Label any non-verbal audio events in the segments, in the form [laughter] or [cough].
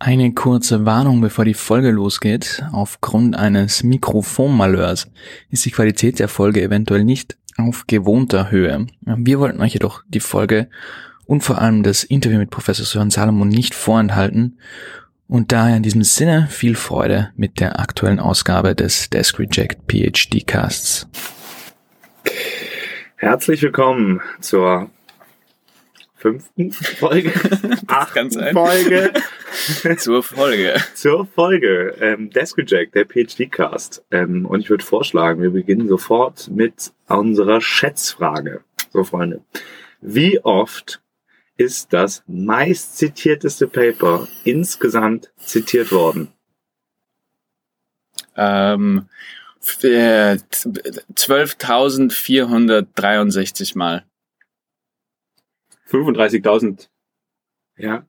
Eine kurze Warnung, bevor die Folge losgeht. Aufgrund eines Mikrofonmalheurs ist die Qualität der Folge eventuell nicht auf gewohnter Höhe. Wir wollten euch jedoch die Folge und vor allem das Interview mit Professor Sören Salomon nicht vorenthalten und daher in diesem Sinne viel Freude mit der aktuellen Ausgabe des Desk Reject PhD Casts. Herzlich willkommen zur fünften Folge, [laughs] achten Folge, [laughs] zur Folge, zur Folge ähm, Desk Reject, der PhD-Cast. Ähm, und ich würde vorschlagen, wir beginnen sofort mit unserer Schätzfrage. So, Freunde, wie oft ist das meist zitierteste Paper insgesamt zitiert worden? Ähm, 12.463 Mal. 35.000. Ja.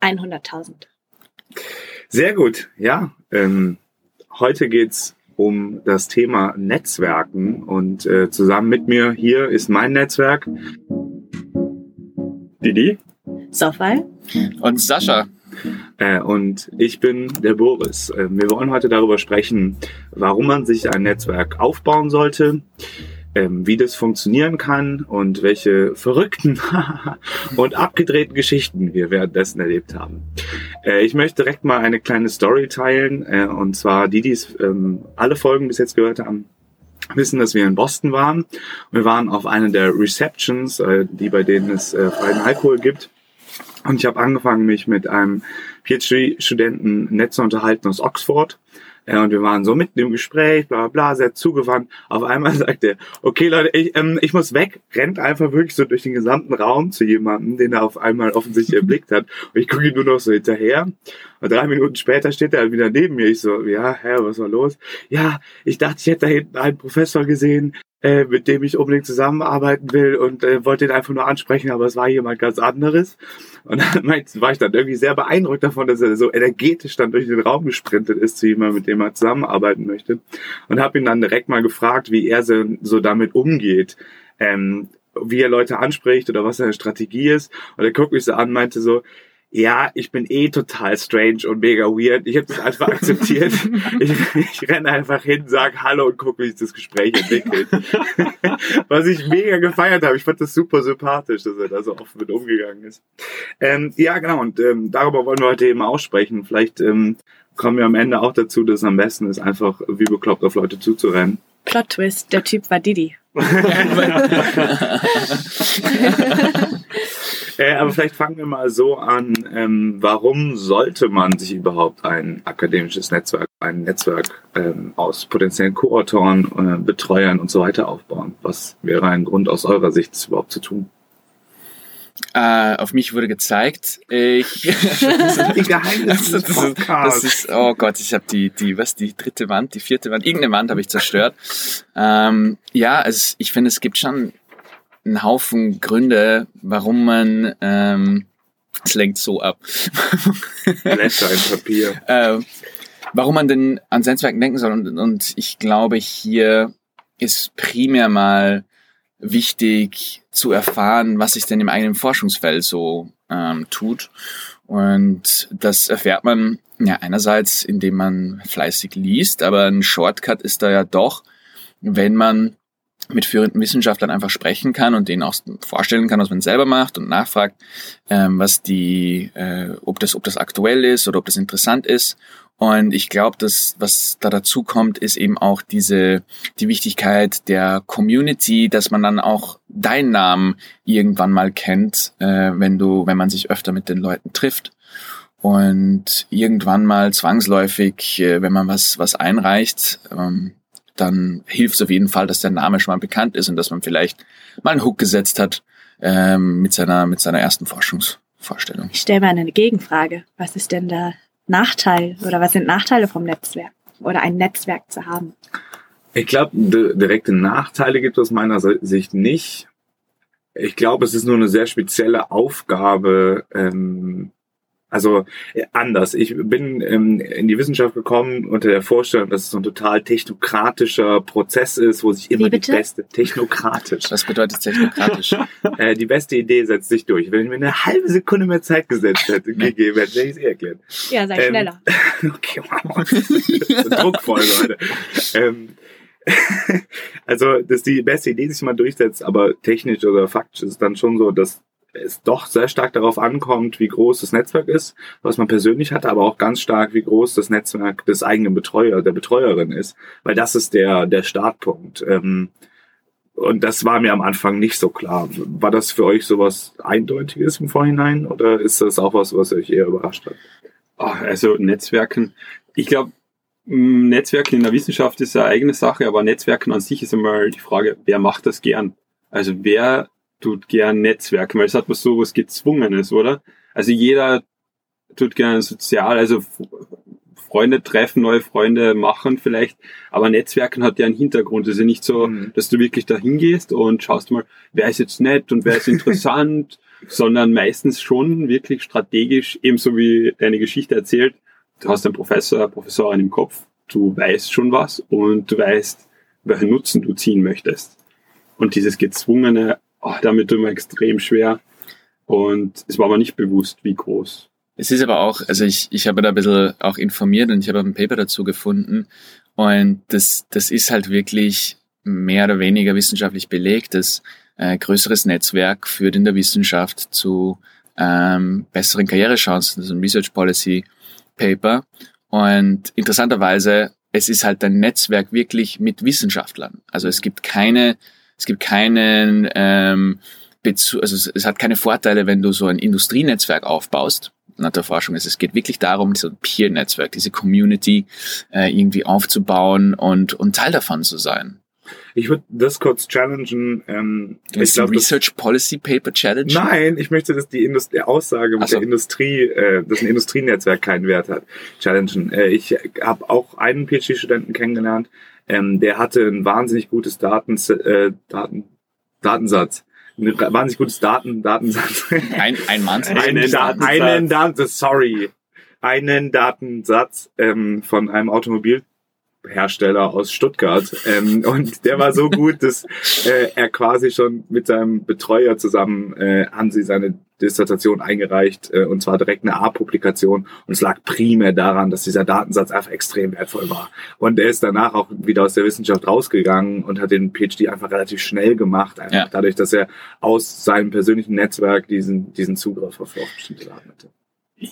100.000. Sehr gut. Ja, ähm, heute geht's um das Thema Netzwerken und äh, zusammen mit mir hier ist mein Netzwerk. Didi. Sofal. Und Sascha. Äh, und ich bin der Boris. Äh, wir wollen heute darüber sprechen, warum man sich ein Netzwerk aufbauen sollte, ähm, wie das funktionieren kann und welche verrückten [laughs] und abgedrehten Geschichten wir währenddessen erlebt haben. Äh, ich möchte direkt mal eine kleine Story teilen, äh, und zwar die, die ähm, alle Folgen bis jetzt gehört haben, wissen, dass wir in Boston waren. Wir waren auf einer der Receptions, äh, die bei denen es äh, freien Alkohol gibt. Und ich habe angefangen, mich mit einem PhD-Studenten nett zu unterhalten aus Oxford. Ja, und wir waren so mitten im Gespräch, bla bla, sehr zugewandt. Auf einmal [laughs] sagt er, okay Leute, ich, ähm, ich muss weg, rennt einfach wirklich so durch den gesamten Raum zu jemandem, den er auf einmal offensichtlich [laughs] erblickt hat. Und ich gucke ihn nur noch so hinterher. Und drei Minuten später steht er halt wieder neben mir. Ich so, ja, hä, was war los? Ja, ich dachte, ich hätte da hinten einen Professor gesehen, äh, mit dem ich unbedingt zusammenarbeiten will und äh, wollte ihn einfach nur ansprechen, aber es war jemand ganz anderes. Und dann [laughs] war ich dann irgendwie sehr beeindruckt davon, dass er so energetisch dann durch den Raum gesprintet ist zu jemandem, mit dem er zusammenarbeiten möchte. Und habe ihn dann direkt mal gefragt, wie er so, so damit umgeht. Ähm, wie er Leute anspricht oder was seine Strategie ist. Und er guckt mich so an, meinte so, ja, ich bin eh total strange und mega weird. Ich habe das einfach akzeptiert. [laughs] Ich, ich renne einfach hin, sag Hallo und gucke, wie sich das Gespräch entwickelt. [laughs] Was ich mega gefeiert habe. Ich fand das super sympathisch, dass er da so offen mit umgegangen ist. Ähm, ja, genau. Und ähm, darüber wollen wir heute eben aussprechen. Vielleicht ähm, kommen wir am Ende auch dazu, dass es am besten ist, einfach wie bekloppt auf Leute zuzurennen. Plot Twist, der Typ war Didi. [laughs] äh, aber vielleicht fangen wir mal so an. Ähm, warum sollte man sich überhaupt ein akademisches Netzwerk, ein Netzwerk ähm, aus potenziellen Co-Autoren, äh, Betreuern und so weiter aufbauen? Was wäre ein Grund aus eurer Sicht, das überhaupt zu tun? Uh, auf mich wurde gezeigt. Ich Geheimnis [laughs] das, ist, das ist, oh Gott, ich habe die, die, was, die dritte Wand, die vierte Wand, irgendeine Wand habe ich zerstört. Ähm, ja, also ich finde, es gibt schon einen Haufen Gründe, warum man, ähm, es lenkt so ab. [laughs] Blätter in Papier. äh, warum man denn ans Netzwerken denken soll. Und, und ich glaube, hier ist primär mal wichtig zu erfahren, was sich denn im eigenen Forschungsfeld so ähm, tut. Und das erfährt man ja einerseits, indem man fleißig liest, aber ein Shortcut ist da ja doch, wenn man mit führenden Wissenschaftlern einfach sprechen kann und denen auch vorstellen kann, was man selber macht und nachfragt, ähm, was die, äh, ob das, ob das aktuell ist oder ob das interessant ist. Und ich glaube, dass was da dazu kommt, ist eben auch diese die Wichtigkeit der Community, dass man dann auch deinen Namen irgendwann mal kennt, äh, wenn du, wenn man sich öfter mit den Leuten trifft und irgendwann mal zwangsläufig, äh, wenn man was was einreicht, ähm, dann hilft es auf jeden Fall, dass der Name schon mal bekannt ist und dass man vielleicht mal einen Hook gesetzt hat ähm, mit seiner mit seiner ersten Forschungsvorstellung. Ich stelle mal eine Gegenfrage. Was ist denn der Nachteil oder was sind Nachteile vom Netzwerk oder ein Netzwerk zu haben? Ich glaube, direkte Nachteile gibt es aus meiner Sicht nicht. Ich glaube, es ist nur eine sehr spezielle Aufgabe, ähm, Also äh, anders. Ich bin ähm, in die Wissenschaft gekommen unter der Vorstellung, dass es so ein total technokratischer Prozess ist, wo sich immer die beste technokratisch. Was bedeutet technokratisch? [laughs] äh, die beste Idee setzt sich durch. Wenn ich mir eine halbe Sekunde mehr Zeit gesetzt hätte, [laughs] gegeben hätte, hätte ich es eh erklärt. Ja, sei ähm, schneller. [laughs] okay, wow. Das ist druckvoll, Leute. Ähm, also, dass die beste Idee sich mal durchsetzt, aber technisch oder faktisch ist es dann schon so, dass es doch sehr stark darauf ankommt, wie groß das Netzwerk ist, was man persönlich hat, aber auch ganz stark, wie groß das Netzwerk des eigenen Betreuer, der Betreuerin ist, weil das ist der, der Startpunkt. Ähm, und das war mir am Anfang nicht so klar. War das für euch sowas Eindeutiges im Vorhinein oder ist das auch was, was euch eher überrascht hat? Also Netzwerken, ich glaube, Netzwerken in der Wissenschaft ist eine eigene Sache, aber Netzwerken an sich ist einmal die Frage, wer macht das gern? Also wer tut gern Netzwerken, weil es hat was so was Gezwungenes, oder? Also jeder tut gern sozial, also Freunde treffen, neue Freunde machen vielleicht, aber Netzwerken hat ja einen Hintergrund. Es ist ja nicht so, mhm. dass du wirklich da hingehst und schaust mal, wer ist jetzt nett und wer ist interessant, [laughs] sondern meistens schon wirklich strategisch, ebenso wie deine Geschichte erzählt, du hast einen Professor, Professorin im Kopf, du weißt schon was und du weißt, welchen Nutzen du ziehen möchtest. Und dieses gezwungene, oh, damit tut mir extrem schwer. Und es war aber nicht bewusst, wie groß. Es ist aber auch, also ich, ich habe da ein bisschen auch informiert und ich habe ein Paper dazu gefunden. Und das, das ist halt wirklich mehr oder weniger wissenschaftlich belegt, dass äh, größeres Netzwerk führt in der Wissenschaft zu ähm, besseren Karrierechancen. Das ist ein Research Policy Paper. Und interessanterweise, es ist halt ein Netzwerk wirklich mit Wissenschaftlern. Also es gibt keine es gibt keinen ähm, Bezug, also es, es hat keine Vorteile, wenn du so ein Industrienetzwerk aufbaust. Nach der Forschung ist es geht wirklich darum, so ein Peer-Netzwerk, diese Community äh, irgendwie aufzubauen und, und Teil davon zu sein. Ich würde das kurz challengen. Ähm, ich glaub, Research Policy Paper Challenge? Nein, ich möchte, dass die, Indust Aussage mit so. der Industrie, äh, dass ein Industrienetzwerk keinen Wert hat, challengen. Äh, ich habe auch einen PhD-Studenten kennengelernt, ähm, der hatte ein wahnsinnig gutes Daten, äh, Daten, Datensatz. Ein wahnsinnig gutes Daten, Datensatz. Ein, ein Mann. Einen, Datensatz. einen Datensatz, sorry. Einen Datensatz ähm, von einem Automobil Hersteller aus Stuttgart. Ähm, und der war so gut, dass äh, er quasi schon mit seinem Betreuer zusammen äh, haben sie seine Dissertation eingereicht äh, und zwar direkt eine A-Publikation und es lag primär daran, dass dieser Datensatz einfach extrem wertvoll war. Und er ist danach auch wieder aus der Wissenschaft rausgegangen und hat den PhD einfach relativ schnell gemacht, einfach ja. dadurch, dass er aus seinem persönlichen Netzwerk diesen, diesen Zugriff auf bestimmte Daten hatte.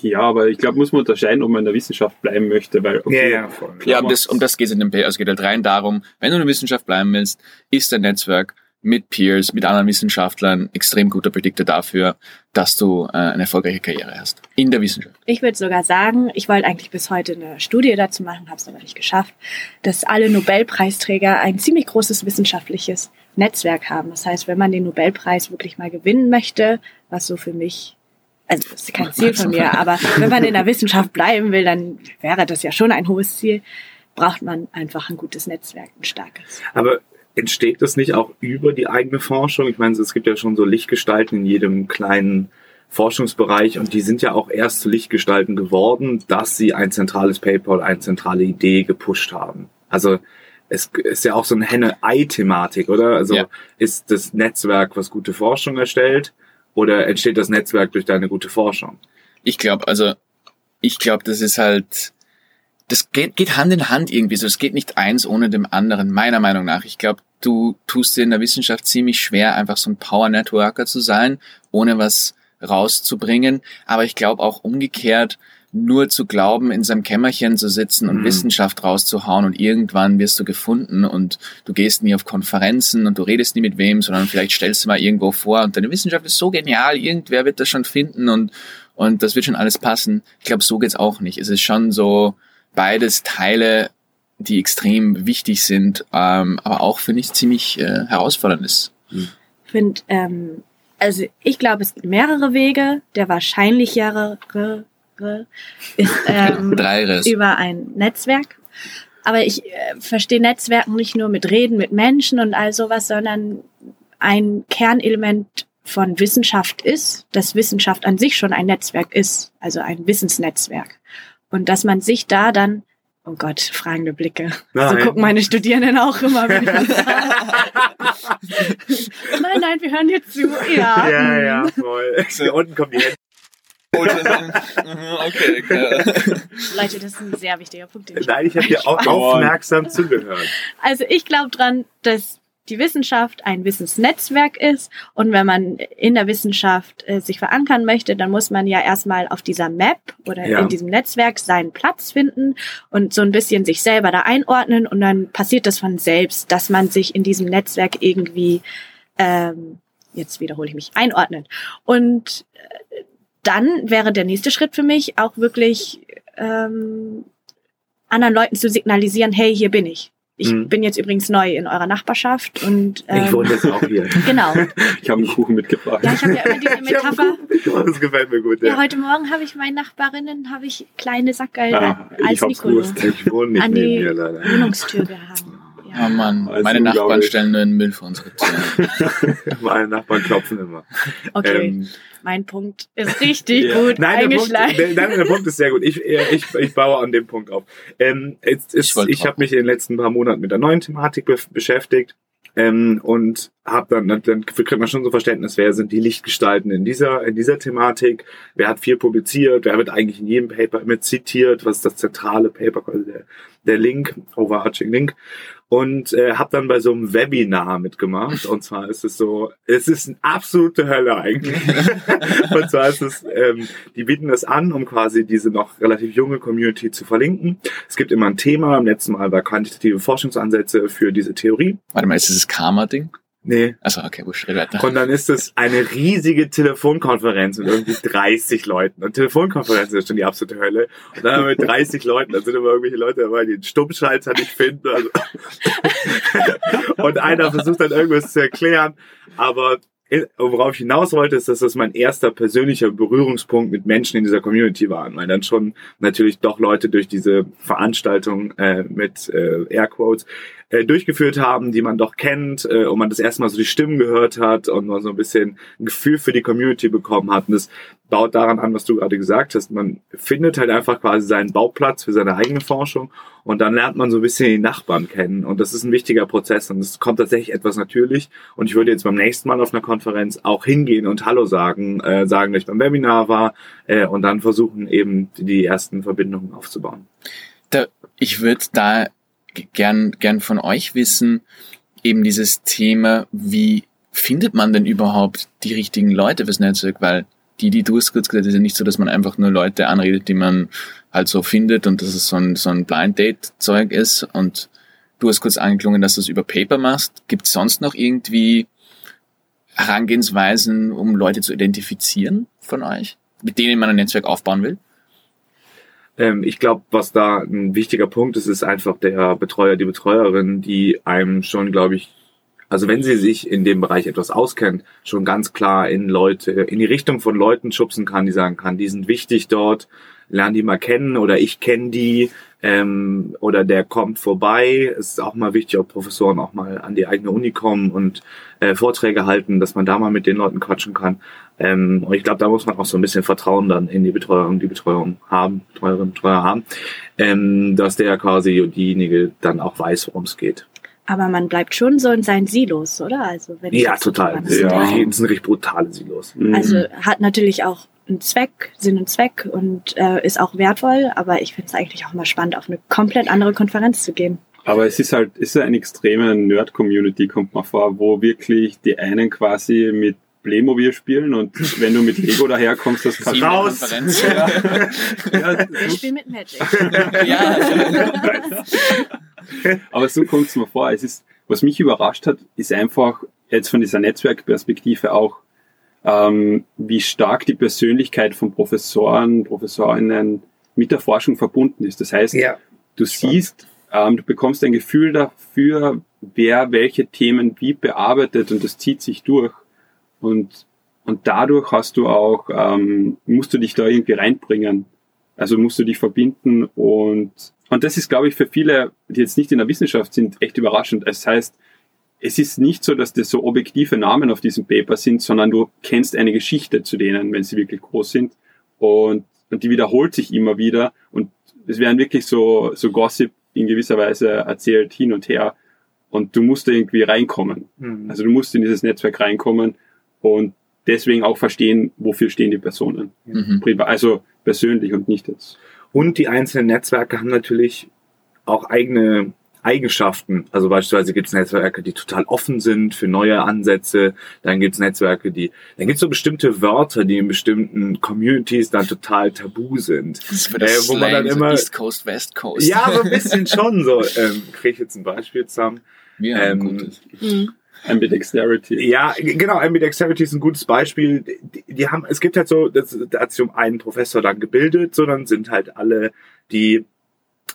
Ja, aber ich glaube, muss man unterscheiden, ob man in der Wissenschaft bleiben möchte, weil okay, ja, ja, voll. ja um das, um das geht es in dem Paper. Also es geht halt rein darum, wenn du in der Wissenschaft bleiben willst, ist dein Netzwerk mit Peers, mit anderen Wissenschaftlern extrem guter Prediktor dafür, dass du äh, eine erfolgreiche Karriere hast in der Wissenschaft. Ich würde sogar sagen, ich wollte eigentlich bis heute eine Studie dazu machen, habe es aber nicht geschafft, dass alle Nobelpreisträger ein ziemlich großes wissenschaftliches Netzwerk haben. Das heißt, wenn man den Nobelpreis wirklich mal gewinnen möchte, was so für mich also das ist kein Ziel von mir, aber wenn man in der Wissenschaft bleiben will, dann wäre das ja schon ein hohes Ziel, braucht man einfach ein gutes Netzwerk, ein starkes. Aber entsteht das nicht auch über die eigene Forschung? Ich meine, es gibt ja schon so Lichtgestalten in jedem kleinen Forschungsbereich und die sind ja auch erst zu Lichtgestalten geworden, dass sie ein zentrales PayPal, eine zentrale Idee gepusht haben. Also es ist ja auch so eine Henne-Ei-Thematik, oder? Also ja. ist das Netzwerk, was gute Forschung erstellt, oder entsteht das Netzwerk durch deine gute Forschung? Ich glaube, also ich glaube, das ist halt, das geht, geht Hand in Hand irgendwie. So, es geht nicht eins ohne dem anderen, meiner Meinung nach. Ich glaube, du tust dir in der Wissenschaft ziemlich schwer, einfach so ein Power Networker zu sein, ohne was rauszubringen. Aber ich glaube auch umgekehrt, nur zu glauben, in seinem Kämmerchen zu sitzen und mhm. Wissenschaft rauszuhauen und irgendwann wirst du gefunden und du gehst nie auf Konferenzen und du redest nie mit wem, sondern vielleicht stellst du mal irgendwo vor und deine Wissenschaft ist so genial, irgendwer wird das schon finden und, und das wird schon alles passen. Ich glaube, so geht's auch nicht. Es ist schon so beides Teile, die extrem wichtig sind, ähm, aber auch, finde ich, ziemlich äh, herausfordernd ist. Ich finde, ähm, also ich glaube, es gibt mehrere Wege. Der wahrscheinlichere ist [laughs] ähm, über ein Netzwerk. Aber ich äh, verstehe Netzwerken nicht nur mit Reden mit Menschen und all sowas, sondern ein Kernelement von Wissenschaft ist, dass Wissenschaft an sich schon ein Netzwerk ist, also ein Wissensnetzwerk. Und dass man sich da dann, oh Gott, fragende Blicke. Nein. So gucken meine Studierenden auch immer, wenn ich [laughs] nein, nein, wir hören dir zu. Ja. Ja, ja, voll. Unten kommen die Hände. Okay, [laughs] klar. Leute, das ist ein sehr wichtiger Punkt. Den ich Nein, ich habe dir auch aufmerksam zugehört. Also ich glaube dran, dass die Wissenschaft ein Wissensnetzwerk ist und wenn man in der Wissenschaft äh, sich verankern möchte, dann muss man ja erstmal auf dieser Map oder Ja. in diesem Netzwerk seinen Platz finden und so ein bisschen sich selber da einordnen und dann passiert das von selbst, dass man sich in diesem Netzwerk irgendwie, ähm, jetzt wiederhole ich mich, einordnet. Und äh, dann wäre der nächste Schritt für mich auch wirklich ähm, anderen Leuten zu signalisieren, hey, hier bin ich. Ich Mhm. bin jetzt übrigens neu in eurer Nachbarschaft und ähm, Ich wohne jetzt auch hier. [laughs] genau. Ich habe einen Kuchen mitgebracht. Ja, ich habe ja immer diese [laughs] Metapher. Das gefällt mir gut. Ja, Ja. heute Morgen habe ich meinen Nachbarinnen habe ich kleine Sackerl Ah, als hab's Nicolo gewusst. Ich wohne nicht An neben die dir leider. Wohnungstür gehangen. Oh Ja. Mann, Also meine Nachbarn stellen nur den Müll vor unsere Tür. [laughs] Meine Nachbarn klopfen immer. Okay, Ähm, mein Punkt ist richtig Ja. gut Nein der, Punkt, eingeschlagen. der, nein, der Punkt ist sehr gut. Ich, äh, ich, ich baue an dem Punkt auf. Ähm, jetzt ist, Ich ich habe mich in den letzten paar Monaten mit der neuen Thematik be beschäftigt ähm, und habe dann, dann, dann kriegt man schon so Verständnis, wer sind die Lichtgestalten in dieser, in dieser Thematik, wer hat viel publiziert, wer wird eigentlich in jedem Paper immer zitiert, was ist das zentrale Paper, also der, der Link, overarching Link. Und äh, habe dann bei so einem Webinar mitgemacht. Und zwar ist es so, es ist eine absolute Hölle eigentlich. [laughs] und zwar ist es, ähm, die bieten das an, um quasi diese noch relativ junge Community zu verlinken. Es gibt immer ein Thema. Im letzten Mal war quantitative Forschungsansätze für diese Theorie. Warte mal, ist das Karma-Ding? Nee. Achso, okay, wurscht, red weiter. Und dann ist es eine riesige Telefonkonferenz mit irgendwie 30 Leuten. Und Telefonkonferenz ist schon die absolute Hölle. Und dann mit 30 Leuten, da sind immer irgendwelche Leute dabei, die den Stummschalter nicht finden. Also [laughs] und einer versucht dann irgendwas zu erklären. Aber worauf ich hinaus wollte, ist, dass das mein erster persönlicher Berührungspunkt mit Menschen in dieser Community war. Weil dann schon natürlich doch Leute durch diese Veranstaltung äh, mit äh, Airquotes äh, durchgeführt haben, die man doch kennt äh, und man das erste so die Stimmen gehört hat und man so ein bisschen ein Gefühl für die Community bekommen hat. Und das baut daran an, was du gerade gesagt hast. Man findet halt einfach quasi seinen Bauplatz für seine eigene Forschung und dann lernt man so ein bisschen die Nachbarn kennen. Und das ist ein wichtiger Prozess und es kommt tatsächlich etwas natürlich. Und ich würde jetzt beim nächsten Mal auf einer Konferenz auch hingehen und Hallo sagen, äh, sagen, dass ich beim Webinar war äh, und dann versuchen eben die ersten Verbindungen aufzubauen. Da, ich würde da gern, gern von euch wissen, eben dieses Thema, wie findet man denn überhaupt die richtigen Leute fürs Netzwerk? Weil die, die du es kurz gesagt hast, ist ja nicht so, dass man einfach nur Leute anredet, die man halt so findet und dass es so ein, so ein Blind Date Zeug ist und du hast kurz angeklungen, dass du es über Paper machst. Gibt es sonst noch irgendwie Herangehensweisen, um Leute zu identifizieren von euch, mit denen man ein Netzwerk aufbauen will? Ähm, ich glaube, was da ein wichtiger Punkt ist, ist einfach der Betreuer, die Betreuerin, die einem schon, glaube ich, also wenn sie sich in dem Bereich etwas auskennt, schon ganz klar in Leute, in die Richtung von Leuten schubsen kann, die sagen kann, die sind wichtig dort, lern die mal kennen oder ich kenne die ähm, oder der kommt vorbei. Es ist auch mal wichtig, ob Professoren auch mal an die eigene Uni kommen und äh, Vorträge halten, dass man da mal mit den Leuten quatschen kann. Ähm, und ich glaube, da muss man auch so ein bisschen Vertrauen dann in die Betreuung, die Betreuung haben, Betreuerin, Betreuer haben, ähm, dass der quasi diejenige dann auch weiß, worum es geht. Aber man bleibt schon so in seinen Silos, oder? Also wenn Ja, so total. drüber Ja. Das sind richtig brutale Silos. Mhm. Also hat natürlich auch einen Zweck, Sinn und Zweck und äh, ist auch wertvoll, aber ich finde es eigentlich auch mal spannend, auf eine komplett andere Konferenz zu gehen. Aber es ist halt, es ist eine extreme Nerd-Community, kommt mir vor, wo wirklich die einen quasi mit Playmobil spielen und wenn du mit Lego daherkommst, das kannst der Raus. [laughs] Ja, Wir spielen mit Magic. [laughs] ja, Aber so kommt es mir vor. Es ist, was mich überrascht hat, ist einfach jetzt von dieser Netzwerkperspektive auch, ähm, wie stark die Persönlichkeit von Professoren, Professorinnen mit der Forschung verbunden ist. Das heißt, Ja. du siehst, ähm, du bekommst ein Gefühl dafür, wer welche Themen wie bearbeitet und das zieht sich durch. Und, und dadurch hast du auch, ähm, musst du dich da irgendwie reinbringen. Also musst du dich verbinden und, und das ist, glaube ich, für viele, die jetzt nicht in der Wissenschaft sind, echt überraschend. Es heißt, es ist nicht so, dass das so objektive Namen auf diesem Paper sind, sondern du kennst eine Geschichte zu denen, wenn sie wirklich groß sind. Und, und die wiederholt sich immer wieder. Und es werden wirklich so, so Gossip in gewisser Weise erzählt hin und her. Und du musst da irgendwie reinkommen. Mhm. Also du musst in dieses Netzwerk reinkommen und deswegen auch verstehen, wofür stehen die Personen. Mhm. Also persönlich und nicht jetzt. Und die einzelnen Netzwerke haben natürlich auch eigene Eigenschaften. Also beispielsweise gibt es Netzwerke, die total offen sind für neue Ansätze. Dann gibt es Netzwerke, die, dann gibt es so bestimmte Wörter, die in bestimmten Communities dann total tabu sind. Das ist für das Äh, wo man Slang, dann so immer- East Coast, West Coast. Ja, so ein bisschen [laughs] schon so. Ähm, Kriege ich jetzt ein Beispiel zusammen? Wir haben ähm, gutes. Mhm. Ambidexterity. Ja, genau, Ambidexterity ist ein gutes Beispiel. Die, die haben, es gibt halt so, da hat sich um einen Professor dann gebildet, sondern sind halt alle, die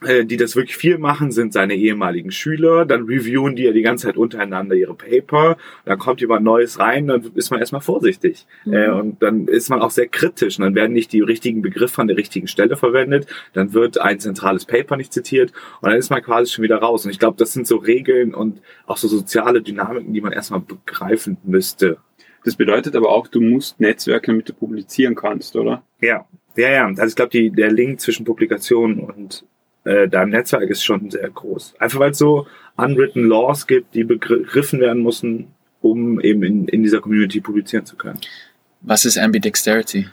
die das wirklich viel machen, sind seine ehemaligen Schüler. Dann reviewen die ja die ganze Zeit untereinander ihre Paper. Dann kommt jemand Neues rein, dann ist man erstmal vorsichtig. Mhm. Äh, und dann ist man auch sehr kritisch. Und dann werden nicht die richtigen Begriffe an der richtigen Stelle verwendet. Dann wird ein zentrales Paper nicht zitiert. Und dann ist man quasi schon wieder raus. Und ich glaube, das sind so Regeln und auch so soziale Dynamiken, die man erstmal begreifen müsste. Das bedeutet aber auch, du musst Netzwerke, damit du publizieren kannst, oder? Ja, ja, ja. Also ich glaube, der Link zwischen Publikation und äh, deinem Netzwerk ist schon sehr groß. Einfach weil es so unwritten Laws gibt, die begriffen werden müssen, um eben in, in dieser Community publizieren zu können. Was ist Ambidexterity?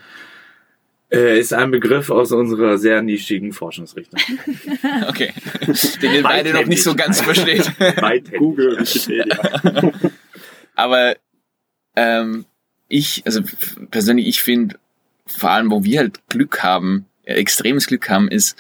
Äh, ist ein Begriff aus unserer sehr nischigen Forschungsrichtung. [laughs] Okay. Den ihr beide noch nicht so ganz versteht. [laughs] Weithändig. Google, Wikipedia. [laughs] Aber ähm, ich, also persönlich, ich finde, vor allem, wo wir halt Glück haben, äh, extremes Glück haben, ist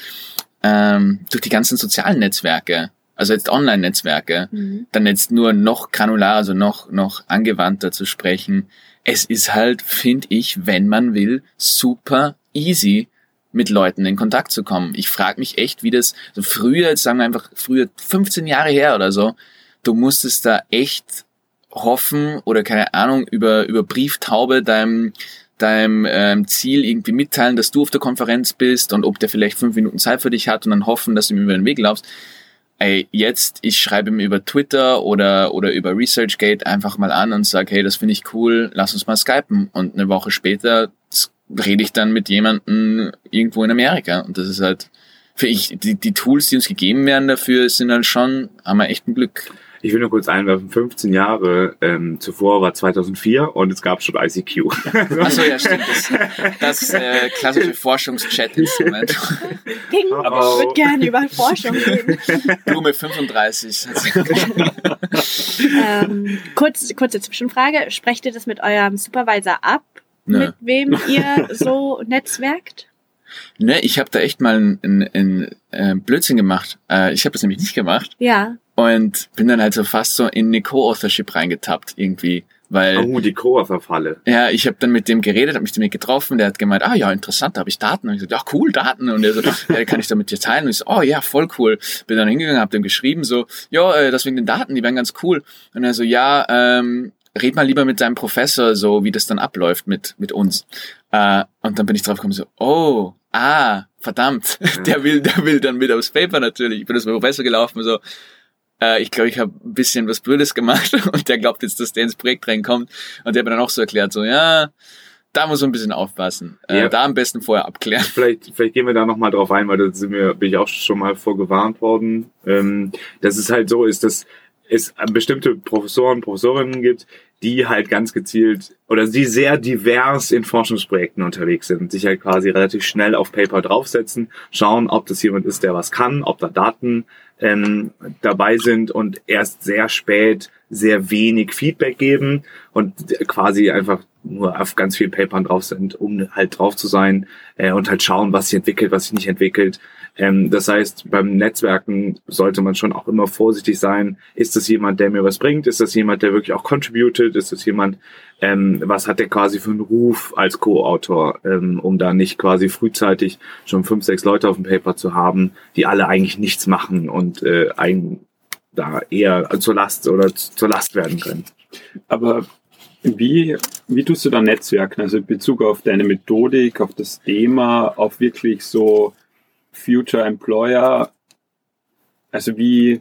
ähm, durch die ganzen sozialen Netzwerke, also jetzt Online-Netzwerke, Mhm. dann jetzt nur noch granular, also noch, noch angewandter zu sprechen. Es ist halt, finde ich, wenn man will, super easy mit Leuten in Kontakt zu kommen. Ich frage mich echt, wie das, so früher, jetzt sagen wir einfach früher 15 Jahre her oder so, du musstest da echt hoffen oder keine Ahnung über, über Brieftaube deinem, deinem ähm, Ziel irgendwie mitteilen, dass du auf der Konferenz bist und ob der vielleicht fünf Minuten Zeit für dich hat und dann hoffen, dass du ihm über den Weg laufst. Ey, jetzt, ich schreibe ihm über Twitter oder, oder über ResearchGate einfach mal an und sage, hey, das finde ich cool, lass uns mal skypen. Und eine Woche später rede ich dann mit jemandem irgendwo in Amerika. Und das ist halt, für ich, die, die Tools, die uns gegeben werden dafür, sind halt schon, haben wir echt ein Glück. Ich will nur kurz einwerfen, 15 Jahre ähm, zuvor war 2004 und es gab schon ICQ. [laughs] Achso, ja, stimmt. Das, das äh, klassische Forschungschat-Instrument. Ping, ich Aber- würde gerne über Forschung reden. Blume 35. ähm, kurz, kurze Zwischenfrage. Sprecht ihr das mit eurem Supervisor ab, Nö. mit wem ihr so netzwerkt? Ne, ich habe da echt mal einen, einen, einen äh, Blödsinn gemacht. Äh, ich habe das nämlich nicht gemacht Ja. Und bin dann halt so fast so in eine Co-Authorship reingetappt irgendwie, weil Oh, die Coa-Verfalle. ja, ich habe dann mit dem geredet, habe mich damit getroffen, der hat gemeint, ah ja, interessant, da habe ich Daten. Und ich so, ja, cool, Daten. Und er so, [laughs] ja, kann ich da mit dir teilen? Und ich so, oh ja, voll cool. Bin dann hingegangen, habe dem geschrieben, so, ja, äh, das wegen den Daten, die wären ganz cool. Und er so, ja, ähm, red mal lieber mit deinem Professor, so wie das dann abläuft mit, mit uns. Äh, und dann bin ich drauf gekommen, so, oh, ah, verdammt, [laughs] der will, der will dann mit aufs Paper natürlich. Ich bin das mit dem Professor gelaufen, so, äh, ich glaube, ich habe ein bisschen was Blödes gemacht [laughs] und der glaubt jetzt, dass der ins Projekt reinkommt. Und der hat mir dann auch so erklärt, so, ja, da muss man ein bisschen aufpassen. Äh, Ja. Da am besten vorher abklären. [laughs] Vielleicht, vielleicht gehen wir da nochmal drauf ein, weil da sind wir, bin ich auch schon mal vorgewarnt worden, ähm, dass es halt so ist, dass es bestimmte Professoren, Professorinnen gibt, die halt ganz gezielt oder die sehr divers in Forschungsprojekten unterwegs sind, sich halt quasi relativ schnell auf Paper draufsetzen, schauen, ob das jemand ist, der was kann, ob da Daten ähm, dabei sind und erst sehr spät sehr wenig Feedback geben und quasi einfach nur auf ganz vielen Papern drauf sind, um halt drauf zu sein äh, und halt schauen, was sich entwickelt, was sich nicht entwickelt. Ähm, das heißt, beim Netzwerken sollte man schon auch immer vorsichtig sein. Ist das jemand, der mir was bringt? Ist das jemand, der wirklich auch contributed? Ist das jemand, ähm, was hat der quasi für einen Ruf als Co-Autor, ähm, um da nicht quasi frühzeitig schon fünf, sechs Leute auf dem Paper zu haben, die alle eigentlich nichts machen und äh, ein, da eher zur Last oder zur Last werden können. Aber wie, wie tust du da Netzwerken? Also in Bezug auf deine Methodik, auf das Thema, auf wirklich so Future Employer? Also wie,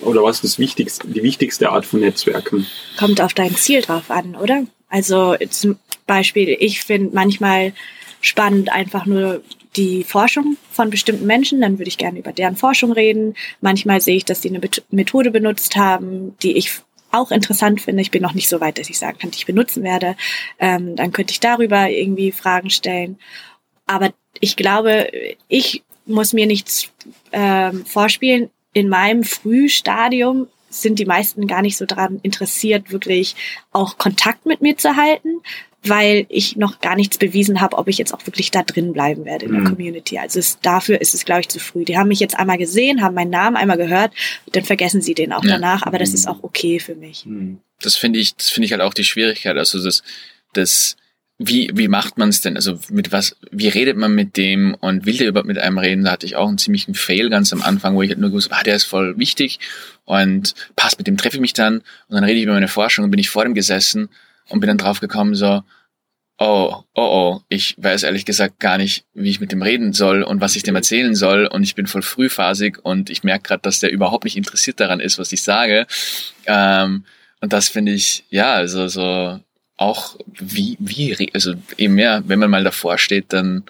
oder was ist das wichtigste, die wichtigste Art von Netzwerken? Kommt auf dein Ziel drauf an, oder? Also zum Beispiel, ich finde manchmal spannend einfach nur die Forschung von bestimmten Menschen, dann würde ich gerne über deren Forschung reden. Manchmal sehe ich, dass sie eine Methode benutzt haben, die ich auch interessant finde. Ich bin noch nicht so weit, dass ich sagen kann, ich benutzen werde. Ähm, dann könnte ich darüber irgendwie Fragen stellen. Aber ich glaube, ich muss mir nichts ähm, vorspielen. In meinem Frühstadium sind die meisten gar nicht so daran interessiert, wirklich auch Kontakt mit mir zu halten, weil ich noch gar nichts bewiesen habe, ob ich jetzt auch wirklich da drin bleiben werde in der mhm. Community. Also es, dafür ist es, glaube ich, zu früh. Die haben mich jetzt einmal gesehen, haben meinen Namen einmal gehört, dann vergessen sie den auch ja. danach, aber das ist mhm. auch okay für mich. Mhm. Das finde ich, das finde ich halt auch die Schwierigkeit. Also das, das, wie, wie macht man es denn? Also mit was, wie redet man mit dem und will der überhaupt mit einem reden? Da hatte ich auch einen ziemlichen Fail ganz am Anfang, wo ich halt nur gewusst, ah, der ist voll wichtig und passt, mit dem treffe ich mich dann und dann rede ich über meine Forschung und bin ich vor dem gesessen und bin dann drauf gekommen, so, oh, oh, oh, ich weiß ehrlich gesagt gar nicht, wie ich mit dem reden soll und was ich dem erzählen soll und ich bin voll frühphasig und ich merke gerade, dass der überhaupt nicht interessiert daran ist, was ich sage. Ähm, und das finde ich, ja, also so auch wie, wie, also eben mehr, wenn man mal davor steht, dann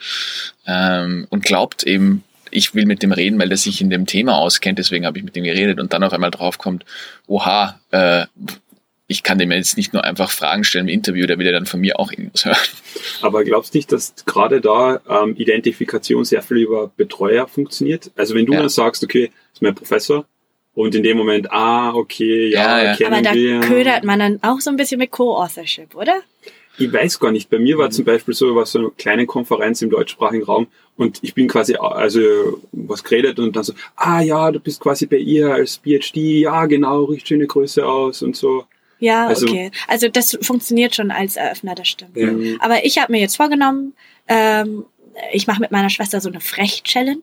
ähm, und glaubt eben, ich will mit dem reden, weil der sich in dem Thema auskennt, deswegen habe ich mit dem geredet und dann auf einmal draufkommt, oha, äh, ich kann dem jetzt nicht nur einfach Fragen stellen im Interview, der will ja dann von mir auch irgendwas hören. Aber glaubst du nicht, dass gerade da ähm, Identifikation sehr viel über Betreuer funktioniert? Also wenn du ja. dann sagst, okay, das ist mein Professor, und in dem Moment, ah, okay, ja, ja, ja. kennen Aber da wir. ködert man dann auch so ein bisschen mit Co-Authorship, oder? Ich weiß gar nicht. Bei mir war mhm. zum Beispiel so, war so eine kleine Konferenz im deutschsprachigen Raum und ich bin quasi, also was geredet und dann so, ah ja, du bist quasi bei ihr als PhD, ja genau, riecht schöne Größe aus und so. Ja, also, okay. Also das funktioniert schon als Eröffner, das stimmt. Ja. Aber ich habe mir jetzt vorgenommen, ähm, ich mache mit meiner Schwester so eine Frech-Challenge.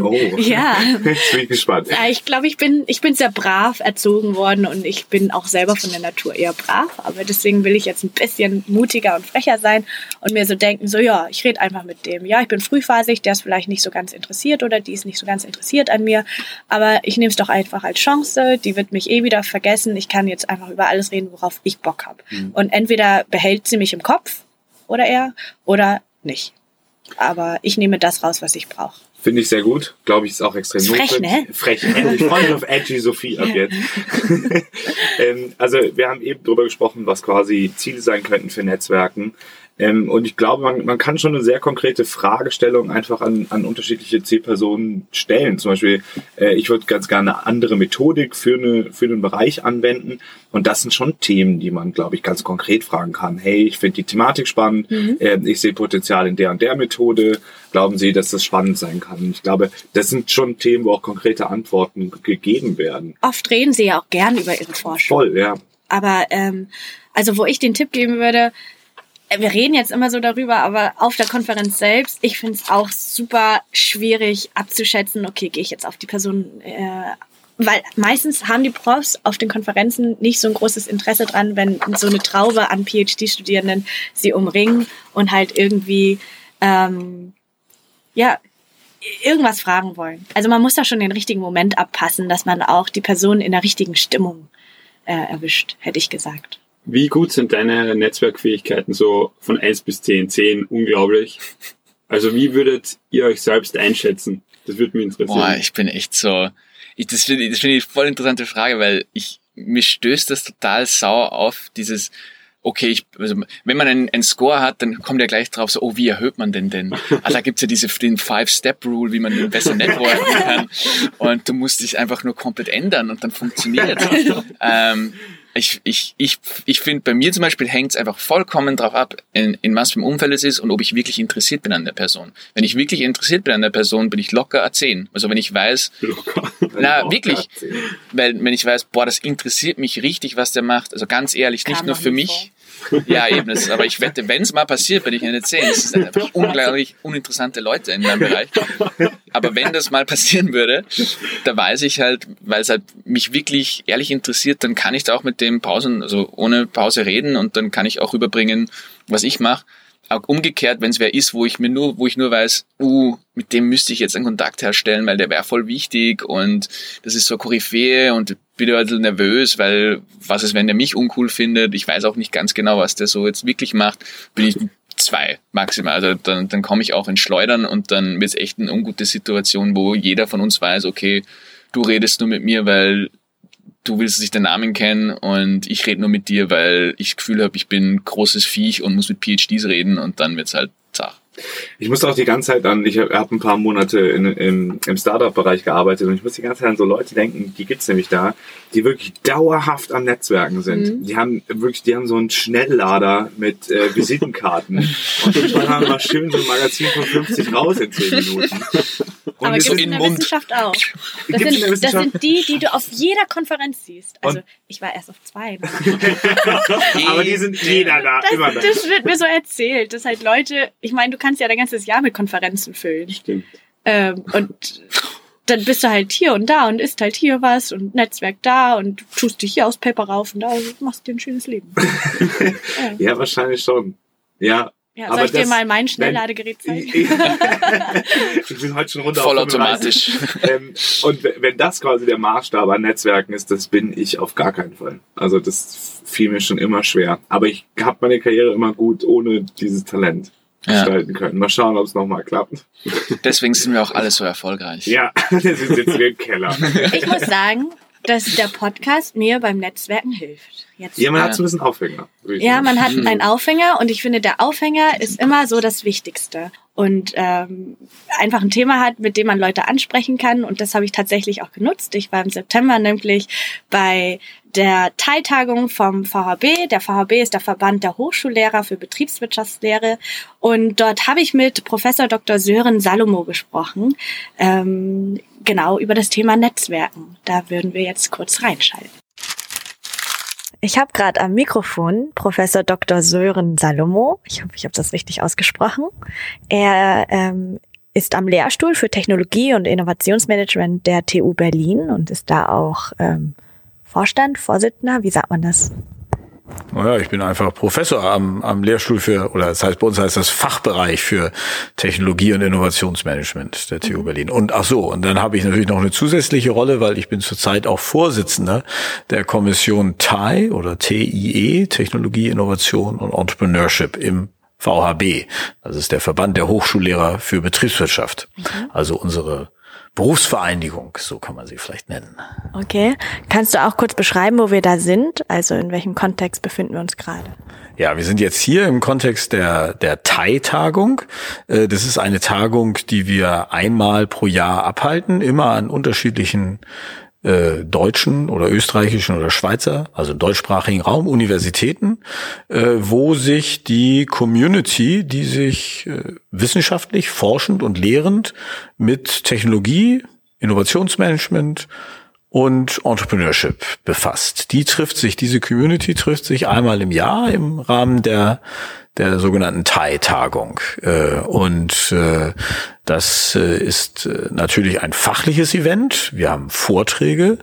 Oh, [laughs] ja. [laughs] Jetzt bin ich gespannt. Ich glaube, ich bin, ich bin sehr brav erzogen worden und ich bin auch selber von der Natur eher brav. Aber deswegen will ich jetzt ein bisschen mutiger und frecher sein und mir so denken, so ja, ich rede einfach mit dem. Ja, ich bin frühphasig, der ist vielleicht nicht so ganz interessiert oder die ist nicht so ganz interessiert an mir. Aber ich nehme es doch einfach als Chance. Die wird mich eh wieder vergessen. Ich kann jetzt einfach über alles reden, worauf ich Bock habe. Mhm. Und entweder behält sie mich im Kopf oder er oder nicht aber ich nehme das raus, was ich brauche. Finde ich sehr gut. Glaube ich, ist auch extrem Frech, ne? Frech. Ich freue mich auf Edgy Sophie ab jetzt. [laughs] ähm, also wir haben eben darüber gesprochen, was quasi Ziele sein könnten für Netzwerken. Ähm, und ich glaube, man, man kann schon eine sehr konkrete Fragestellung einfach an, an unterschiedliche Zielpersonen stellen. Zum Beispiel, äh, ich würde ganz gerne eine andere Methodik für, eine, für einen Bereich anwenden. Und das sind schon Themen, die man, glaube ich, ganz konkret fragen kann. Hey, ich finde die Thematik spannend. Mhm. Äh, ich sehe Potenzial in der und der Methode. Glauben Sie, dass das spannend sein kann? Ich glaube, das sind schon Themen, wo auch konkrete Antworten gegeben werden. Oft reden Sie ja auch gern über Ihre Forschung. Voll, ja. Aber ähm, also wo ich den Tipp geben würde, wir reden jetzt immer so darüber, aber auf der Konferenz selbst, ich finde es auch super schwierig abzuschätzen, okay, gehe ich jetzt auf die Person, äh, weil meistens haben die Profs auf den Konferenzen nicht so ein großes Interesse dran, wenn so eine Traube an PhD-Studierenden sie umringen und halt irgendwie, ähm, ja, irgendwas fragen wollen. Also man muss da schon den richtigen Moment abpassen, dass man auch die Person in der richtigen Stimmung äh, erwischt, hätte ich gesagt. Wie gut sind deine Netzwerkfähigkeiten so von 1 bis 10? 10, unglaublich. Also wie würdet ihr euch selbst einschätzen? Das würde mich interessieren. Boah, ich bin echt so, ich, das finde das finde ich voll interessante Frage, weil ich, mir stößt das total sauer auf, dieses, okay, ich, also wenn man einen, einen Score hat, dann kommt ja gleich drauf so, oh, wie erhöht man denn denn? Ah, da gibt's ja diese, den Five-Step-Rule, wie man den besser networken kann. Und du musst dich einfach nur komplett ändern und dann funktioniert [laughs] ähm, ich, ich, ich, ich finde, bei mir zum Beispiel hängt es einfach vollkommen drauf ab, in, in was für einem Umfeld es ist und ob ich wirklich interessiert bin an der Person. Wenn ich wirklich interessiert bin an der Person, bin ich locker A10. Also wenn ich weiß, locker. na wirklich, weil wenn ich weiß, boah, das interessiert mich richtig, was der macht. Also ganz ehrlich, nicht Kam nur für mich. Vor ja, eben. Das, aber ich wette, wenn es mal passiert, bin ich eine 10. Das sind einfach [laughs] unglaublich uninteressante Leute in meinem Bereich. Aber wenn das mal passieren würde, da weiß ich halt, weil es halt mich wirklich ehrlich interessiert, dann kann ich da auch mit dem Pausen, also ohne Pause reden und dann kann ich auch überbringen, was ich mache. auch umgekehrt, wenn es wer ist, wo ich mir nur, wo ich nur weiß, uh, mit dem müsste ich jetzt einen Kontakt herstellen, weil der wäre voll wichtig und das ist so Koryphäe und bin ein bisschen nervös, weil was ist, wenn der mich uncool findet? Ich weiß auch nicht ganz genau, was der so jetzt wirklich macht. Bin ich zwei maximal. Also dann, dann komme ich auch ins Schleudern und dann wird es echt eine ungute Situation, wo jeder von uns weiß, okay, du redest nur mit mir, weil du willst sich den Namen kennen und ich rede nur mit dir, weil ich das Gefühl habe, ich bin großes Viech und muss mit PhDs reden und dann wird's halt. Ich muss auch die ganze Zeit an, ich habe ein paar Monate in, im, im Startup-Bereich gearbeitet und ich muss die ganze Zeit an so Leute denken, die gibt's nämlich da, die wirklich dauerhaft am Netzwerken sind. Mhm. Die haben wirklich, die haben so einen Schnelllader mit äh, Visitenkarten [laughs] und die haben mal schön so ein Magazin von 50 raus in 10 Minuten. Und Aber gibt es in der Mund. Wissenschaft auch. Das sind, Wissenschaft? das sind die, die du auf jeder Konferenz siehst. Also und? ich war erst auf zwei. [laughs] [laughs] Aber die sind jeder da, das, immer da. Das wird mir so erzählt, dass halt Leute, ich meine, du kannst ja dein ganzes Jahr mit Konferenzen füllen. Stimmt. Ähm, und dann bist du halt hier und da und isst halt hier was und Netzwerk da und tust dich hier aus Paper rauf und da und machst dir ein schönes Leben. ja. [laughs] ja, wahrscheinlich schon. Ja, ja, soll ich dir mal mein Schnellladegerät zeigen? [laughs] ich bin heute schon runter. Vollautomatisch. Ähm, und wenn das quasi der Maßstab an Netzwerken ist, das bin ich auf gar keinen Fall. Also das fiel mir schon immer schwer. Aber ich habe meine Karriere immer gut ohne dieses Talent ja. gestalten können. Mal schauen, ob es nochmal klappt. Deswegen sind wir auch alle so erfolgreich. Ja, [laughs] deswegen sitzen wir im Keller. Ich muss sagen, dass der Podcast mir beim Netzwerken hilft. Jetzt, ja, man hat so ein bisschen Aufhänger. Ja, man hat einen Aufhänger und ich finde, der Aufhänger ist immer so das Wichtigste. Und ähm, einfach ein Thema hat, mit dem man Leute ansprechen kann. Und das habe ich tatsächlich auch genutzt. Ich war im September nämlich bei der Teiltagung vom VHB. Der VHB ist der Verband der Hochschullehrer für Betriebswirtschaftslehre. Und dort habe ich mit Professor Dr. Sören Salomo gesprochen. Ähm, genau über das Thema Netzwerken. Da würden wir jetzt kurz reinschalten. Ich habe gerade am Mikrofon Professor Dr. Sören Salomo. Ich hoffe, ich habe das richtig ausgesprochen. Er ähm, ist am Lehrstuhl für Technologie und Innovationsmanagement der TU Berlin und ist da auch ähm, Vorstand, Vorsitzender. Wie sagt man das? Naja, ich bin einfach Professor am, am Lehrstuhl für, oder das heißt bei uns heißt das Fachbereich für Technologie und Innovationsmanagement der TU mhm. Berlin. Und ach so, und dann habe ich natürlich noch eine zusätzliche Rolle, weil ich bin zurzeit auch Vorsitzender der Kommission TIE oder TIE, Technologie, Innovation und Entrepreneurship im VHB. Das ist der Verband der Hochschullehrer für Betriebswirtschaft. Mhm. Also unsere Berufsvereinigung, so kann man sie vielleicht nennen. Okay. Kannst du auch kurz beschreiben, wo wir da sind? Also in welchem Kontext befinden wir uns gerade? Ja, wir sind jetzt hier im Kontext der, der TAI-Tagung. Äh, das ist eine Tagung, die wir einmal pro Jahr abhalten, immer an unterschiedlichen äh, deutschen oder österreichischen oder Schweizer, also deutschsprachigen Raum, Universitäten, äh, wo sich die Community, die sich äh, wissenschaftlich, forschend und lehrend mit Technologie, Innovationsmanagement und Entrepreneurship befasst. Die trifft sich, diese Community trifft sich einmal im Jahr im Rahmen der der sogenannten TAI-Tagung. Äh, und äh, das äh, ist natürlich ein fachliches Event. Wir haben Vorträge,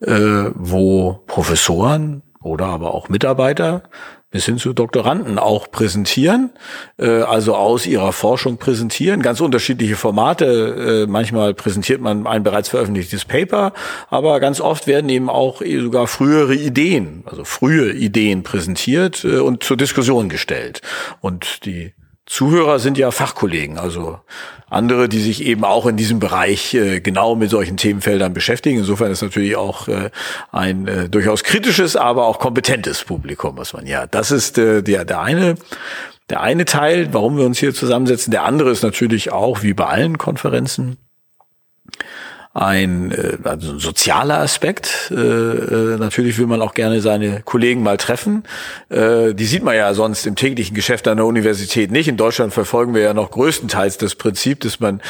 wo Professoren oder aber auch Mitarbeiter bis hin zu Doktoranden auch präsentieren, äh, also aus ihrer Forschung präsentieren, ganz unterschiedliche Formate. Äh, manchmal präsentiert man ein bereits veröffentlichtes Paper, aber ganz oft werden eben auch sogar frühere Ideen, also frühe Ideen präsentiert äh, und zur Diskussion gestellt. Und die Zuhörer sind ja Fachkollegen, also andere, die sich eben auch in diesem Bereich äh, genau mit solchen Themenfeldern beschäftigen. Insofern ist natürlich auch äh, ein äh, durchaus kritisches, aber auch kompetentes Publikum, was man ja. Das ist äh, der, der eine. Der eine Teil, warum wir uns hier zusammensetzen. Der andere ist natürlich auch, wie bei allen Konferenzen, ein, äh, also ein sozialer Aspekt. Äh, äh, natürlich will man auch gerne seine Kollegen mal treffen. Äh, die sieht man ja sonst im täglichen Geschäft an der Universität nicht. In Deutschland verfolgen wir ja noch größtenteils das Prinzip, dass man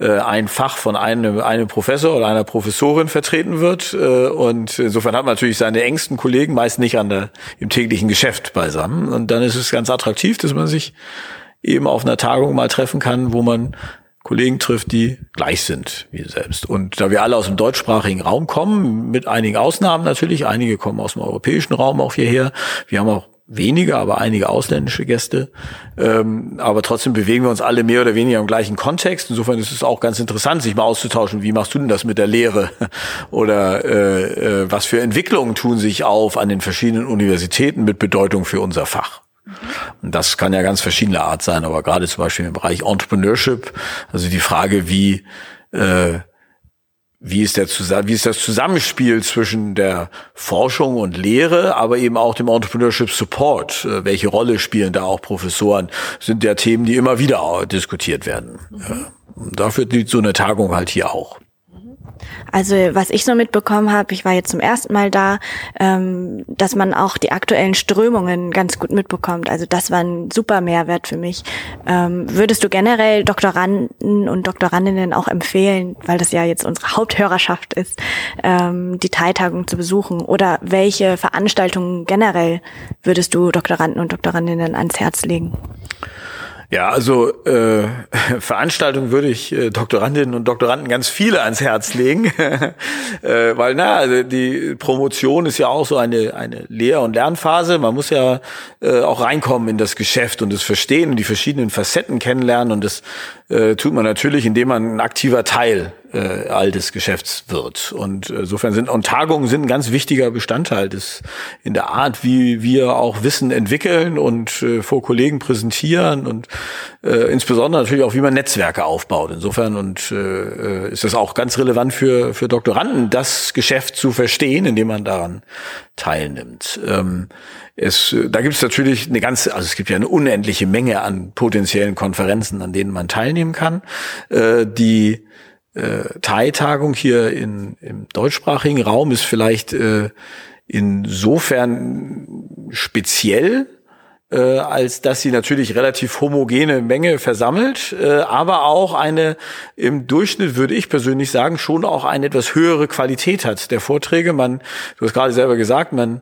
äh, ein Fach von einem, einem Professor oder einer Professorin vertreten wird. Äh, und insofern hat man natürlich seine engsten Kollegen meist nicht an der, im täglichen Geschäft beisammen. Und dann ist es ganz attraktiv, dass man sich eben auf einer Tagung mal treffen kann, wo man Kollegen trifft, die gleich sind wie selbst. Und da wir alle aus dem deutschsprachigen Raum kommen, mit einigen Ausnahmen natürlich, einige kommen aus dem europäischen Raum auch hierher. Wir haben auch wenige, aber einige ausländische Gäste. Ähm, aber trotzdem bewegen wir uns alle mehr oder weniger im gleichen Kontext. Insofern ist es auch ganz interessant, sich mal auszutauschen. Wie machst du denn das mit der Lehre? [laughs] Oder äh, äh, was für Entwicklungen tun sich auf an den verschiedenen Universitäten mit Bedeutung für unser Fach? Und das kann ja ganz verschiedene Art sein, aber gerade zum Beispiel im Bereich Entrepreneurship, also die Frage, wie äh, wie ist, der, wie ist das Zusammenspiel zwischen der Forschung und Lehre, aber eben auch dem Entrepreneurship Support? Äh, welche Rolle spielen da auch Professoren? Sind ja Themen, die immer wieder diskutiert werden. Mhm. Dafür liegt so eine Tagung halt hier auch. Also was ich so mitbekommen habe, ich war jetzt zum ersten Mal da, ähm, dass man auch die aktuellen Strömungen ganz gut mitbekommt. Also das war ein super Mehrwert für mich. Ähm, würdest du generell Doktoranden und Doktorandinnen auch empfehlen, weil das ja jetzt unsere Haupthörerschaft ist, ähm, die Teiltagung zu besuchen? Oder welche Veranstaltungen generell würdest du Doktoranden und Doktorandinnen ans Herz legen? Ja, also äh, [laughs] Veranstaltungen würde ich äh, Doktorandinnen und Doktoranden ganz viele ans Herz legen, [laughs] äh, weil na, also die Promotion ist ja auch so eine eine Lehr- und Lernphase. Man muss ja äh, auch reinkommen in das Geschäft und es verstehen und die verschiedenen Facetten kennenlernen und das äh, tut man natürlich, indem man ein aktiver Teil äh, all des Geschäfts wird. Und insofern sind und Tagungen sind ein ganz wichtiger Bestandteil des in der Art, wie wir auch Wissen entwickeln und äh, vor Kollegen präsentieren und äh, insbesondere natürlich auch, wie man Netzwerke aufbaut. Insofern und äh, ist es auch ganz relevant für für Doktoranden, das Geschäft zu verstehen, indem man daran teilnimmt. Ähm, es, da gibt es natürlich eine ganze, also es gibt ja eine unendliche Menge an potenziellen Konferenzen, an denen man teilnehmen kann. Äh, die äh, Thai-Tagung hier in, im deutschsprachigen Raum ist vielleicht äh, insofern speziell, äh, als dass sie natürlich relativ homogene Menge versammelt, äh, aber auch eine im Durchschnitt würde ich persönlich sagen schon auch eine etwas höhere Qualität hat der Vorträge. Man, du hast gerade selber gesagt, man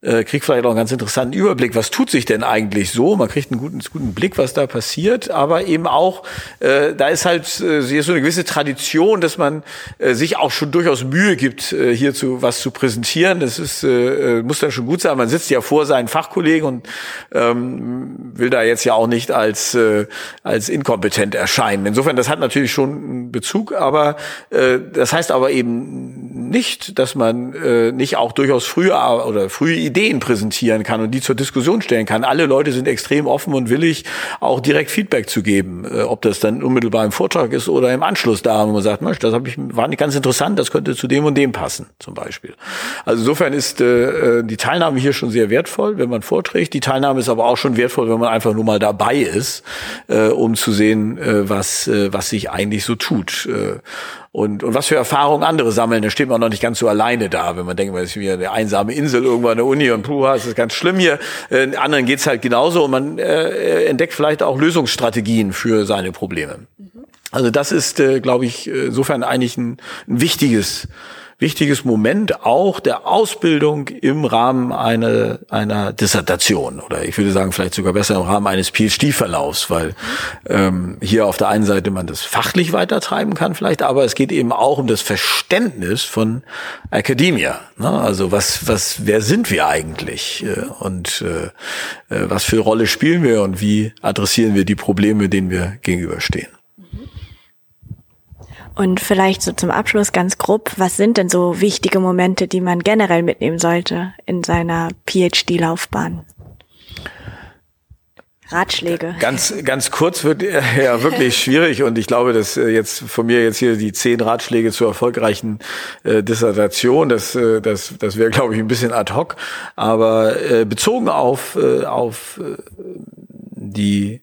äh, kriegt vielleicht auch einen ganz interessanten Überblick, was tut sich denn eigentlich so? Man kriegt einen guten, guten Blick, was da passiert, aber eben auch, äh, da ist halt äh, hier so eine gewisse Tradition, dass man äh, sich auch schon durchaus Mühe gibt, äh, hierzu was zu präsentieren. Das ist, äh, äh, muss dann schon gut sein. Man sitzt ja vor seinen Fachkollegen und ähm, will da jetzt ja auch nicht als, äh, als inkompetent erscheinen. Insofern, das hat natürlich schon einen Bezug, aber äh, das heißt aber eben nicht, dass man äh, nicht auch durchaus früher oder früh Ideen präsentieren kann und die zur Diskussion stellen kann. Alle Leute sind extrem offen und willig, auch direkt Feedback zu geben, äh, ob das dann unmittelbar im Vortrag ist oder im Anschluss da, wo man sagt, Mensch, das ich, war nicht ganz interessant, das könnte zu dem und dem passen, zum Beispiel. Also insofern ist äh, äh, die Teilnahme hier schon sehr wertvoll, wenn man vorträgt. Die Teilnahme ist aber auch schon wertvoll, wenn man einfach nur mal dabei ist, äh, um zu sehen, äh, was, äh, was sich eigentlich so tut. Äh, und, und was für Erfahrungen andere sammeln, da steht man noch nicht ganz so alleine da, wenn man denkt, man ist wie eine einsame Insel irgendwo an der Uni und puh, das ist ganz schlimm hier. Äh, anderen geht's halt genauso und man äh, entdeckt vielleicht auch Lösungsstrategien für seine Probleme. Also das ist, äh, glaube ich, insofern eigentlich ein, ein wichtiges wichtiges Moment auch der Ausbildung im Rahmen einer, einer Dissertation oder ich würde sagen vielleicht sogar besser im Rahmen eines PhD-Verlaufs, weil ähm, hier auf der einen Seite man das fachlich weitertreiben kann vielleicht, aber es geht eben auch um das Verständnis von Academia. Ne? Also was, was, wer sind wir eigentlich äh, und äh, äh, was für Rolle spielen wir und wie adressieren wir die Probleme, denen wir gegenüberstehen. Und vielleicht so zum Abschluss ganz grob, was sind denn so wichtige Momente, die man generell mitnehmen sollte in seiner PhD-Laufbahn? Ratschläge. Ganz, ganz kurz wird [laughs] ja wirklich schwierig und ich glaube, dass äh, jetzt von mir jetzt hier die zehn Ratschläge zur erfolgreichen äh, Dissertation, das, äh, das, das wäre, glaube ich, ein bisschen ad hoc, aber äh, bezogen auf, äh, auf äh, die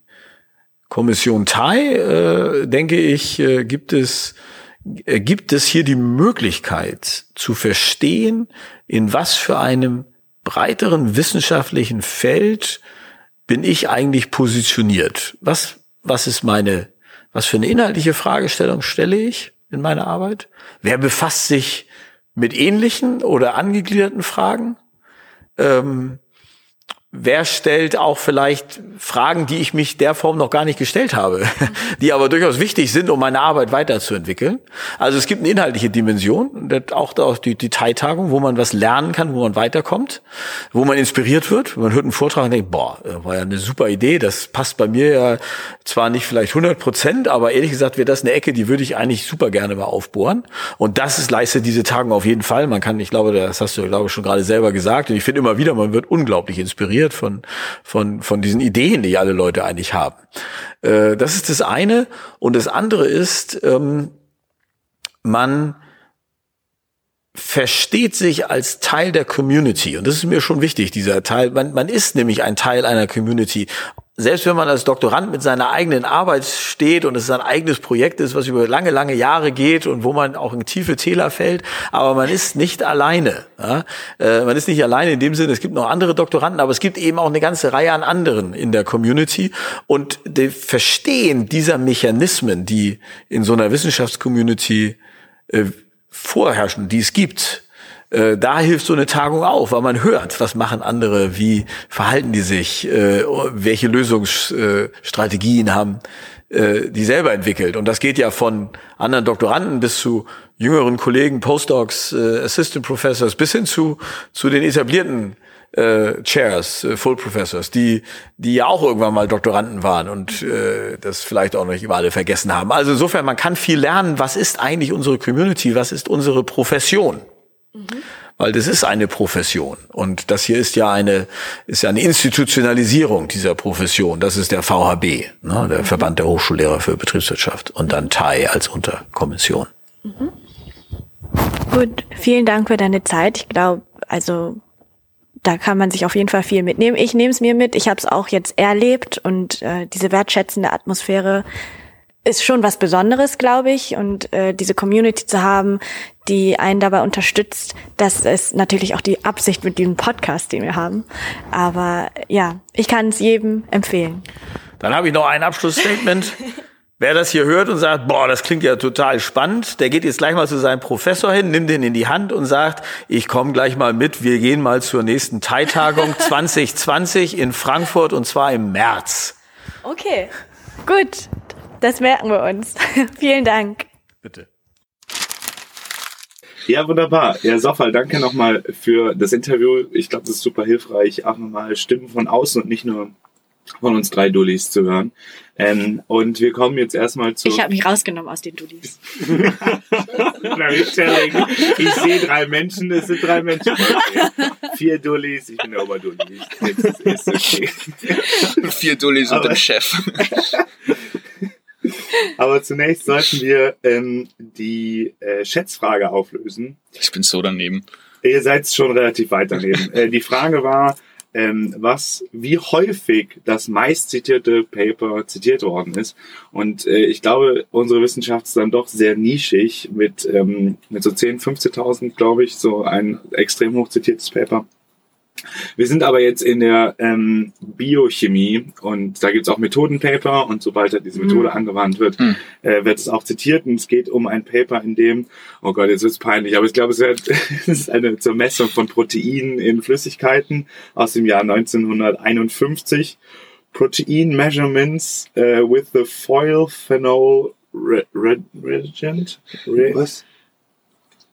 Kommission Thai, äh, denke ich, äh, gibt es äh, gibt es hier die Möglichkeit zu verstehen, in was für einem breiteren wissenschaftlichen Feld bin ich eigentlich positioniert? Was, was ist meine, was für eine inhaltliche Fragestellung stelle ich in meiner Arbeit? Wer befasst sich mit ähnlichen oder angegliederten Fragen? Ähm, wer stellt auch vielleicht Fragen, die ich mich der Form noch gar nicht gestellt habe, [laughs] die aber durchaus wichtig sind, um meine Arbeit weiterzuentwickeln. Also es gibt eine inhaltliche Dimension, auch die, Teiltagung, wo man was lernen kann, wo man weiterkommt, wo man inspiriert wird. Man hört einen Vortrag und denkt, boah, war ja eine super Idee, das passt bei mir ja zwar nicht vielleicht 100 Prozent, aber ehrlich gesagt wäre das eine Ecke, die würde ich eigentlich super gerne mal aufbohren. Und das ist, leistet diese Tagung auf jeden Fall. Man kann, ich glaube, das hast du, glaube ich, schon gerade selber gesagt. Und ich finde immer wieder, man wird unglaublich inspiriert von, von, von diesen Ideen, die alle Leute eigentlich haben. Äh, das ist das eine. Und das andere ist, ähm, man versteht sich als Teil der Community. Und das ist mir schon wichtig, dieser Teil. Man, man ist nämlich ein Teil einer Community selbst wenn man als Doktorand mit seiner eigenen Arbeit steht und es sein eigenes Projekt ist, was über lange, lange Jahre geht und wo man auch in tiefe Täler fällt, aber man ist nicht alleine. Ja? Äh, man ist nicht alleine in dem Sinne, es gibt noch andere Doktoranden, aber es gibt eben auch eine ganze Reihe an anderen in der Community und das Verstehen dieser Mechanismen, die in so einer Wissenschaftscommunity äh, vorherrschen, die es gibt, äh, da hilft so eine Tagung auch, weil man hört, was machen andere, wie verhalten die sich, äh, welche Lösungsstrategien haben äh, die selber entwickelt. Und das geht ja von anderen Doktoranden bis zu jüngeren Kollegen, Postdocs, Assistant Professors bis hin zu, zu den etablierten äh, Chairs, äh, Full Professors, die, die ja auch irgendwann mal Doktoranden waren und äh, das vielleicht auch noch nicht immer alle vergessen haben. Also insofern, man kann viel lernen, was ist eigentlich unsere Community, was ist unsere Profession. Weil das ist eine Profession. Und das hier ist ja eine, ist ja eine Institutionalisierung dieser Profession. Das ist der VHB, ne, der mhm. Verband der Hochschullehrer für Betriebswirtschaft. Und dann TAI als Unterkommission. Mhm. Gut, vielen Dank für deine Zeit. Ich glaube, also da kann man sich auf jeden Fall viel mitnehmen. Ich nehme es mir mit. Ich habe es auch jetzt erlebt und äh, diese wertschätzende Atmosphäre ist schon was Besonderes, glaube ich. Und äh, diese Community zu haben, die einen dabei unterstützt, das ist natürlich auch die Absicht mit diesem Podcast, den wir haben. Aber ja, ich kann es jedem empfehlen. Dann habe ich noch ein Abschlussstatement. [laughs] Wer das hier hört und sagt, boah, das klingt ja total spannend, der geht jetzt gleich mal zu seinem Professor hin, nimmt den in die Hand und sagt, ich komme gleich mal mit, wir gehen mal zur nächsten Thai-Tagung 2020 [laughs] in Frankfurt und zwar im März. Okay, gut. Das merken wir uns. [laughs] Vielen Dank. Bitte. Ja, wunderbar. Ja, Sofal, danke nochmal für das Interview. Ich glaube, das ist super hilfreich, auch nochmal Stimmen von außen und nicht nur von uns drei Dullis zu hören. Ähm, und wir kommen jetzt erstmal zu. Ich habe mich rausgenommen aus den Dullis. [laughs] ich sehe drei Menschen, es sind drei Menschen. [laughs] Vier Dullis, ich bin der Oberdulli. Okay. Vier Dullis und der Chef. [laughs] Aber zunächst sollten wir ähm, die äh, Schätzfrage auflösen. Ich bin so daneben. Ihr seid schon relativ weit daneben. äh, die Frage war, ähm, was, wie häufig das meist zitierte Paper zitiert worden ist. Und äh, ich glaube, unsere Wissenschaft ist dann doch sehr nischig mit, ähm, mit so 10.000, 15.000, glaube ich, so ein extrem hoch zitiertes Paper. Wir sind aber jetzt in der ähm, Biochemie und da gibt es auch Methodenpaper und sobald da diese Methode mhm. angewandt wird, mhm. äh, wird es auch zitiert und es geht um ein Paper, in dem, oh Gott, jetzt ist peinlich, aber ich glaube, es, wird, [laughs] es ist eine zur Messung von Proteinen in Flüssigkeiten aus dem Jahr 1951. Protein Measurements uh, with the foil phenol re reagent. Re Was?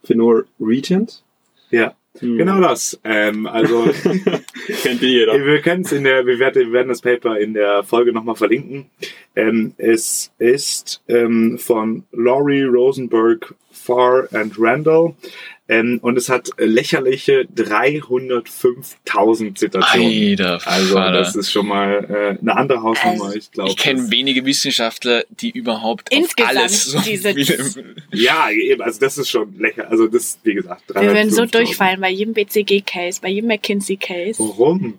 Phenol Regent? Ja. Hm. Genau das. Ähm, also [laughs] kennt jeder. Wir können es in der, wir werden, wir werden das Paper in der Folge nochmal verlinken. Ähm, es ist ähm, von Laurie Rosenberg, Farr and Randall. Ähm, und es hat lächerliche 305.000 Zitationen. Alter, also das ist schon mal äh, eine andere Hausnummer, also, ich glaube. Ich kenne wenige Wissenschaftler, die überhaupt Insgesamt alles so diese [laughs] Ja, eben, also das ist schon lächerlich. Also das, wie gesagt, 305.000. Wir werden so durchfallen bei jedem BCG-Case, bei jedem McKinsey-Case. Warum?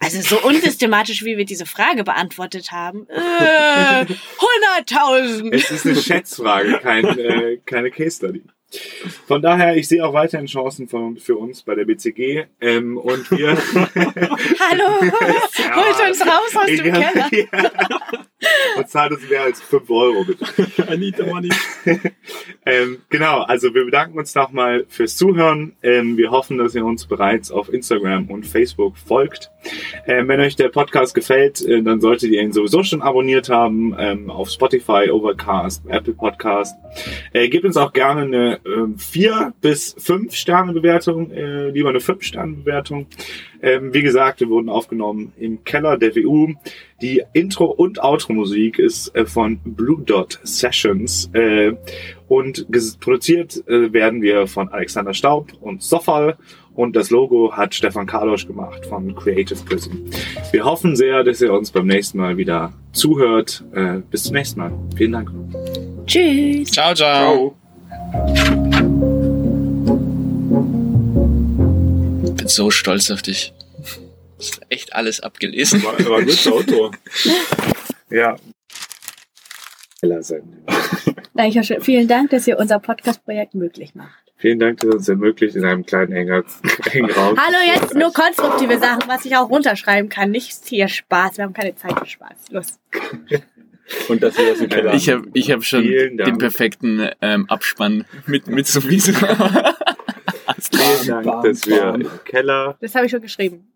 Also so unsystematisch, wie wir diese Frage beantwortet haben. Äh, [laughs] 100.000! Es ist eine Schätzfrage, kein, äh, keine Case Study. Von daher, ich sehe auch weiterhin Chancen von, für uns bei der BCG. Ähm, und wir. [laughs] Hallo! [laughs] Holt uns raus aus dem Keller! Und zahlt uns mehr als 5 Euro, bitte. [laughs] I need the money. [laughs] Ähm, genau, also wir bedanken uns nochmal fürs Zuhören. Ähm, wir hoffen, dass ihr uns bereits auf Instagram und Facebook folgt. Ähm, wenn euch der Podcast gefällt, äh, dann solltet ihr ihn sowieso schon abonniert haben ähm, auf Spotify, Overcast, Apple Podcast. Äh, gebt uns auch gerne eine 4 bis 5 Sterne Bewertung, äh, lieber eine 5 Sterne Bewertung. Ähm, wie gesagt, wir wurden aufgenommen im Keller der WU. Die Intro- und Outro-Musik ist äh, von Blue Dot Sessions äh, und produziert äh, werden wir von Alexander Staub und Sofal und das Logo hat Stefan Karlosch gemacht von Creative Prism. Wir hoffen sehr, dass ihr uns beim nächsten Mal wieder zuhört. Äh, bis zum nächsten Mal. Vielen Dank. Tschüss. Ciao, ciao. Ciao. Bin so stolz auf dich. Du hast echt alles abgelesen. War, war ein gutes Auto. Ja. Dankeschön. Vielen Dank, dass ihr unser Podcast-Projekt möglich macht. Vielen Dank, dass uns ermöglicht, in einem kleinen enger, engen Raum. Hallo, jetzt nur konstruktive Sachen, was ich auch runterschreiben kann. Nicht hier Spaß. Wir haben keine Zeit für Spaß. Los. Und dass wir das Keller Ich habe ich hab schon den perfekten ähm, Abspann mit, mit sowieso. [laughs] Vielen Dank, dass wir im Keller Das habe ich schon geschrieben.